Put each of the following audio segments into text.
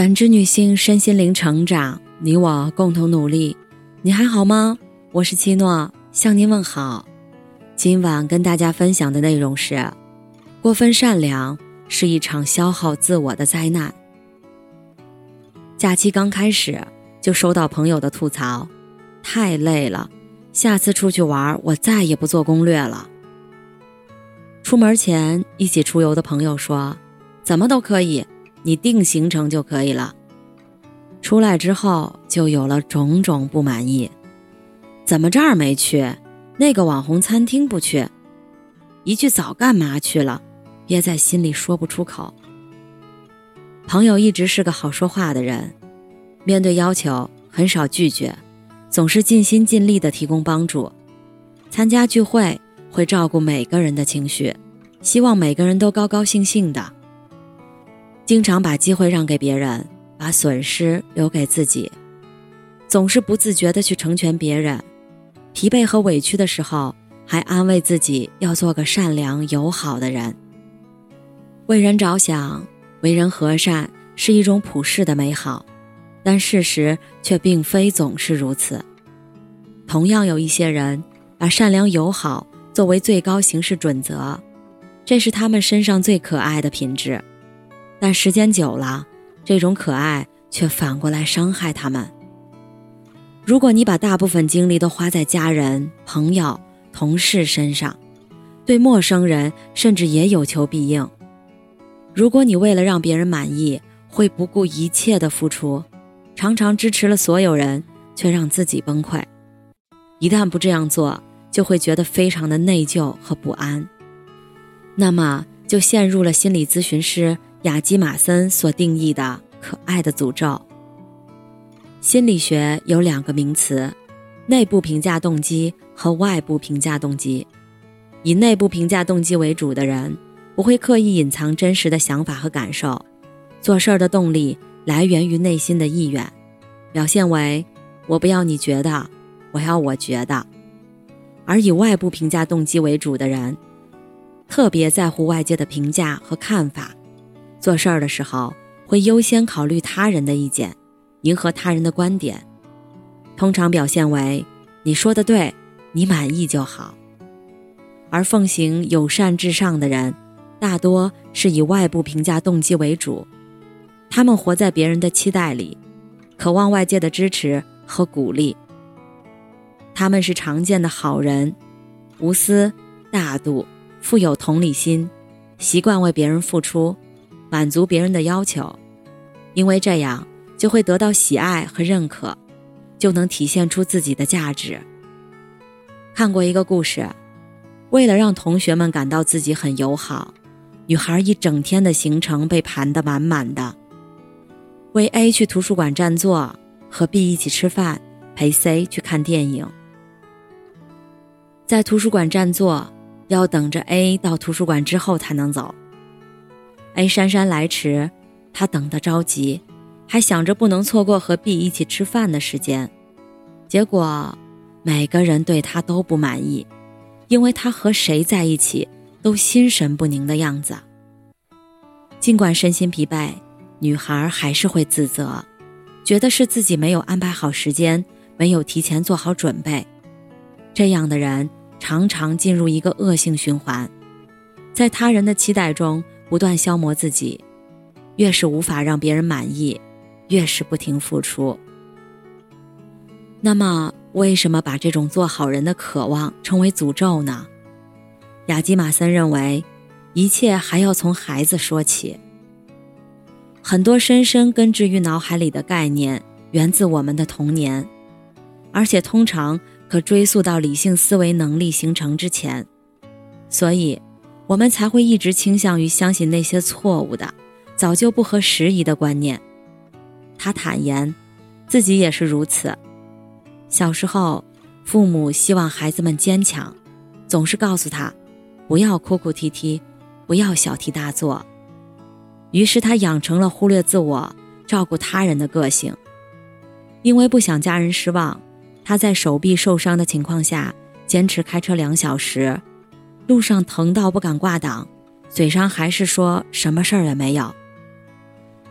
感知女性身心灵成长，你我共同努力。你还好吗？我是七诺，向您问好。今晚跟大家分享的内容是：过分善良是一场消耗自我的灾难。假期刚开始就收到朋友的吐槽，太累了，下次出去玩我再也不做攻略了。出门前一起出游的朋友说：“怎么都可以。”你定行程就可以了。出来之后就有了种种不满意，怎么这儿没去，那个网红餐厅不去，一句早干嘛去了，憋在心里说不出口。朋友一直是个好说话的人，面对要求很少拒绝，总是尽心尽力的提供帮助。参加聚会会照顾每个人的情绪，希望每个人都高高兴兴的。经常把机会让给别人，把损失留给自己，总是不自觉的去成全别人。疲惫和委屈的时候，还安慰自己要做个善良友好的人。为人着想，为人和善是一种普世的美好，但事实却并非总是如此。同样有一些人把善良友好作为最高行事准则，这是他们身上最可爱的品质。但时间久了，这种可爱却反过来伤害他们。如果你把大部分精力都花在家人、朋友、同事身上，对陌生人甚至也有求必应；如果你为了让别人满意，会不顾一切的付出，常常支持了所有人，却让自己崩溃。一旦不这样做，就会觉得非常的内疚和不安，那么就陷入了心理咨询师。雅基马森所定义的可爱的诅咒。心理学有两个名词：内部评价动机和外部评价动机。以内部评价动机为主的人，不会刻意隐藏真实的想法和感受，做事儿的动力来源于内心的意愿，表现为“我不要你觉得，我要我觉得”。而以外部评价动机为主的人，特别在乎外界的评价和看法。做事儿的时候，会优先考虑他人的意见，迎合他人的观点，通常表现为“你说的对，你满意就好”。而奉行友善至上的人，大多是以外部评价动机为主，他们活在别人的期待里，渴望外界的支持和鼓励。他们是常见的好人，无私、大度、富有同理心，习惯为别人付出。满足别人的要求，因为这样就会得到喜爱和认可，就能体现出自己的价值。看过一个故事，为了让同学们感到自己很友好，女孩一整天的行程被盘得满满的。为 A 去图书馆占座，和 B 一起吃饭，陪 C 去看电影。在图书馆占座，要等着 A 到图书馆之后才能走。A 姗姗来迟，他等得着急，还想着不能错过和 B 一起吃饭的时间。结果，每个人对他都不满意，因为他和谁在一起都心神不宁的样子。尽管身心疲惫，女孩还是会自责，觉得是自己没有安排好时间，没有提前做好准备。这样的人常常进入一个恶性循环，在他人的期待中。不断消磨自己，越是无法让别人满意，越是不停付出。那么，为什么把这种做好人的渴望称为诅咒呢？雅基马森认为，一切还要从孩子说起。很多深深根植于脑海里的概念，源自我们的童年，而且通常可追溯到理性思维能力形成之前，所以。我们才会一直倾向于相信那些错误的、早就不合时宜的观念。他坦言，自己也是如此。小时候，父母希望孩子们坚强，总是告诉他，不要哭哭啼啼，不要小题大做。于是他养成了忽略自我、照顾他人的个性。因为不想家人失望，他在手臂受伤的情况下，坚持开车两小时。路上疼到不敢挂挡，嘴上还是说什么事儿也没有。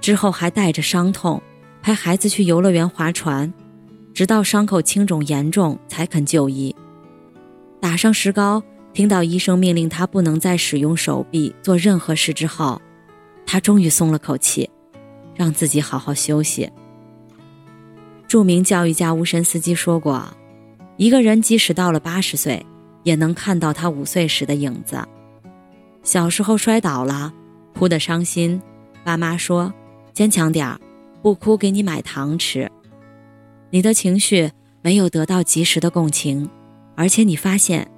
之后还带着伤痛陪孩子去游乐园划船，直到伤口青肿严重才肯就医。打上石膏，听到医生命令他不能再使用手臂做任何事之后，他终于松了口气，让自己好好休息。著名教育家乌申斯基说过：“一个人即使到了八十岁，也能看到他五岁时的影子。小时候摔倒了，哭得伤心，爸妈说：‘坚强点儿，不哭给你买糖吃。’你的情绪没有得到及时的共情，而且你发现，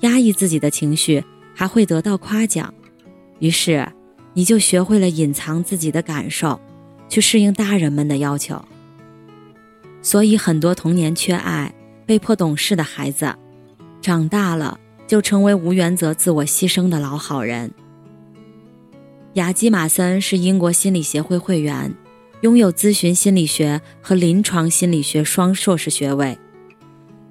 压抑自己的情绪还会得到夸奖，于是你就学会了隐藏自己的感受，去适应大人们的要求。”所以，很多童年缺爱、被迫懂事的孩子，长大了就成为无原则、自我牺牲的老好人。雅基马森是英国心理协会会员，拥有咨询心理学和临床心理学双硕士学位。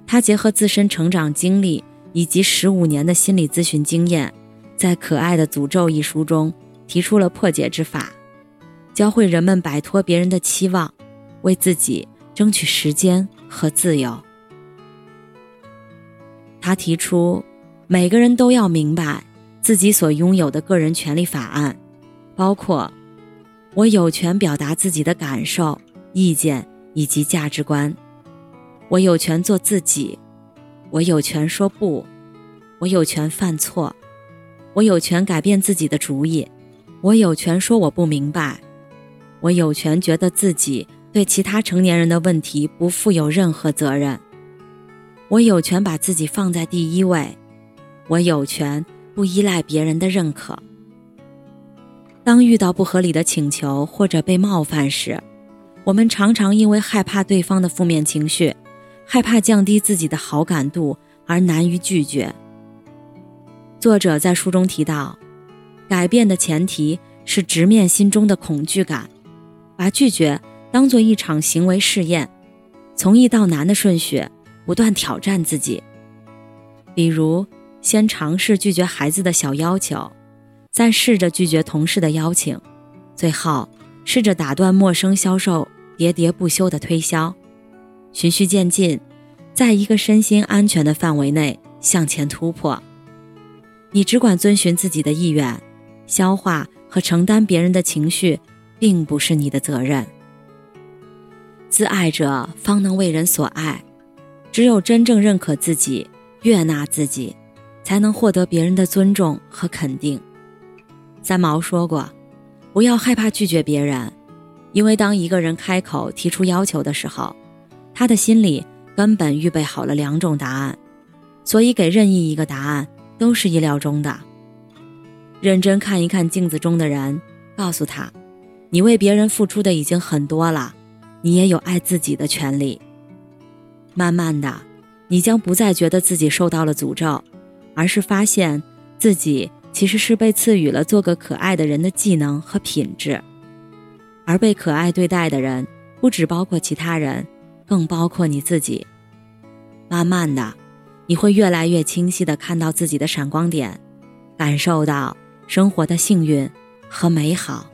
他结合自身成长经历以及十五年的心理咨询经验，在《可爱的诅咒》一书中提出了破解之法，教会人们摆脱别人的期望，为自己。争取时间和自由。他提出，每个人都要明白自己所拥有的个人权利法案，包括：我有权表达自己的感受、意见以及价值观；我有权做自己；我有权说不；我有权犯错；我有权改变自己的主意；我有权说我不明白；我有权觉得自己。对其他成年人的问题不负有任何责任。我有权把自己放在第一位，我有权不依赖别人的认可。当遇到不合理的请求或者被冒犯时，我们常常因为害怕对方的负面情绪，害怕降低自己的好感度而难于拒绝。作者在书中提到，改变的前提是直面心中的恐惧感，把拒绝。当做一场行为试验，从易到难的顺序不断挑战自己。比如，先尝试拒绝孩子的小要求，再试着拒绝同事的邀请，最后试着打断陌生销售喋喋不休的推销。循序渐进，在一个身心安全的范围内向前突破。你只管遵循自己的意愿，消化和承担别人的情绪，并不是你的责任。自爱者方能为人所爱，只有真正认可自己、悦纳自己，才能获得别人的尊重和肯定。三毛说过：“不要害怕拒绝别人，因为当一个人开口提出要求的时候，他的心里根本预备好了两种答案，所以给任意一个答案都是意料中的。”认真看一看镜子中的人，告诉他：“你为别人付出的已经很多了。”你也有爱自己的权利。慢慢的，你将不再觉得自己受到了诅咒，而是发现自己其实是被赐予了做个可爱的人的技能和品质。而被可爱对待的人，不只包括其他人，更包括你自己。慢慢的，你会越来越清晰的看到自己的闪光点，感受到生活的幸运和美好。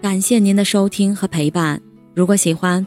感谢您的收听和陪伴。如果喜欢，